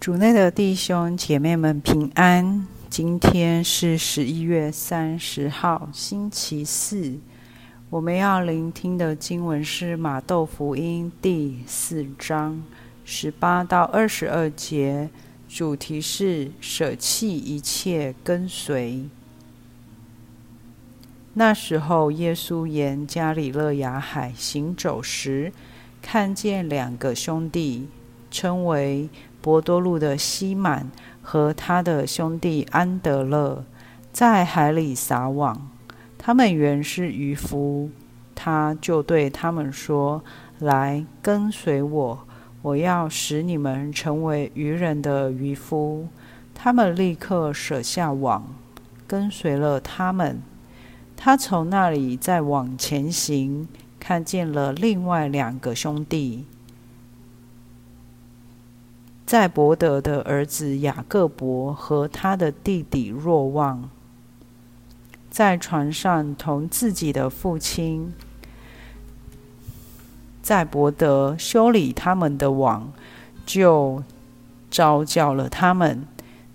主内的弟兄姐妹们平安。今天是十一月三十号，星期四。我们要聆听的经文是马窦福音第四章十八到二十二节，主题是舍弃一切跟随。那时候，耶稣沿加里肋亚海行走时，看见两个兄弟，称为伯多禄的西满和他的兄弟安德勒在海里撒网，他们原是渔夫。他就对他们说：“来跟随我，我要使你们成为渔人的渔夫。”他们立刻舍下网，跟随了他们。他从那里再往前行，看见了另外两个兄弟。在伯德的儿子雅各伯和他的弟弟若望，在船上同自己的父亲在伯德修理他们的网，就召叫了他们。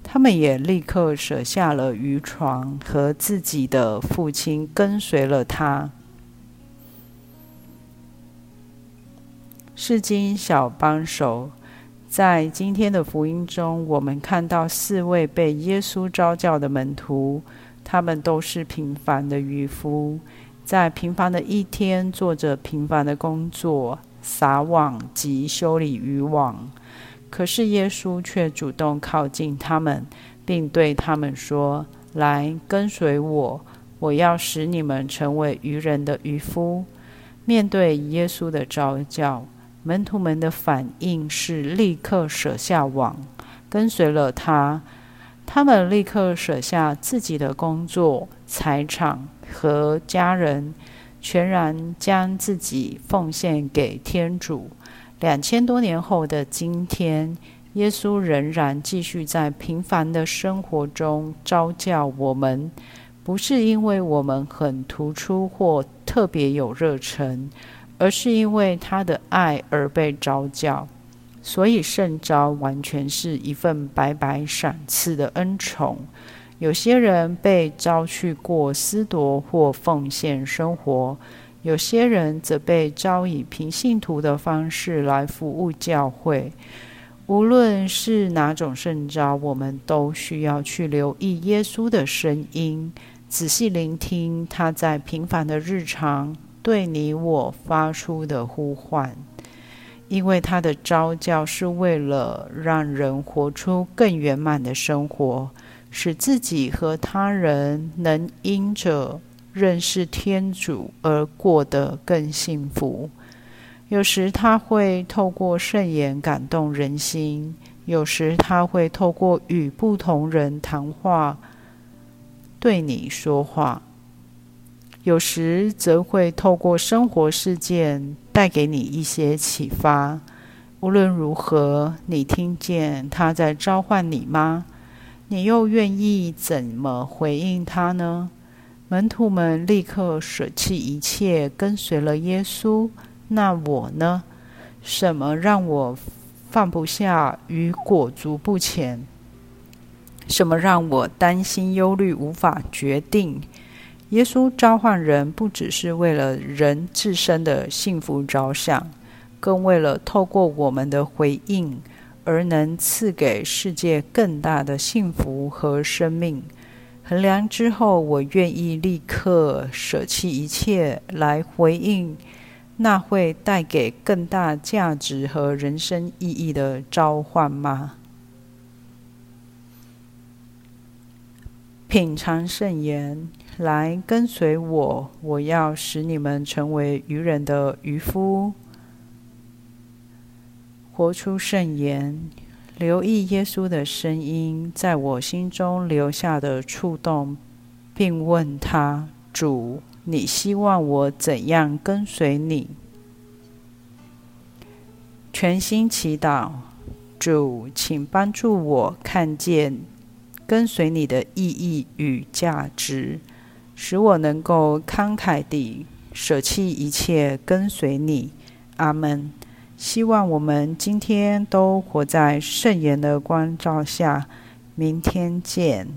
他们也立刻舍下了渔船和自己的父亲，跟随了他。是经小帮手。在今天的福音中，我们看到四位被耶稣召叫的门徒，他们都是平凡的渔夫，在平凡的一天做着平凡的工作，撒网及修理渔网。可是耶稣却主动靠近他们，并对他们说：“来跟随我，我要使你们成为渔人的渔夫。”面对耶稣的召叫，门徒们的反应是立刻舍下网，跟随了他。他们立刻舍下自己的工作、财产和家人，全然将自己奉献给天主。两千多年后的今天，耶稣仍然继续在平凡的生活中召叫我们，不是因为我们很突出或特别有热忱。而是因为他的爱而被召叫，所以圣召完全是一份白白赏赐的恩宠。有些人被召去过私夺或奉献生活，有些人则被召以平信徒的方式来服务教会。无论是哪种圣召，我们都需要去留意耶稣的声音，仔细聆听他在平凡的日常。对你我发出的呼唤，因为他的召叫是为了让人活出更圆满的生活，使自己和他人能因着认识天主而过得更幸福。有时他会透过圣言感动人心，有时他会透过与不同人谈话对你说话。有时则会透过生活事件带给你一些启发。无论如何，你听见他在召唤你吗？你又愿意怎么回应他呢？门徒们立刻舍弃一切，跟随了耶稣。那我呢？什么让我放不下与裹足不前？什么让我担心忧虑，无法决定？耶稣召唤人，不只是为了人自身的幸福着想，更为了透过我们的回应，而能赐给世界更大的幸福和生命。衡量之后，我愿意立刻舍弃一切来回应那会带给更大价值和人生意义的召唤吗？品尝圣言。来跟随我，我要使你们成为愚人的渔夫。活出圣言，留意耶稣的声音在我心中留下的触动，并问他：主，你希望我怎样跟随你？全心祈祷，主，请帮助我看见跟随你的意义与价值。使我能够慷慨地舍弃一切跟随你，阿门。希望我们今天都活在圣言的光照下。明天见。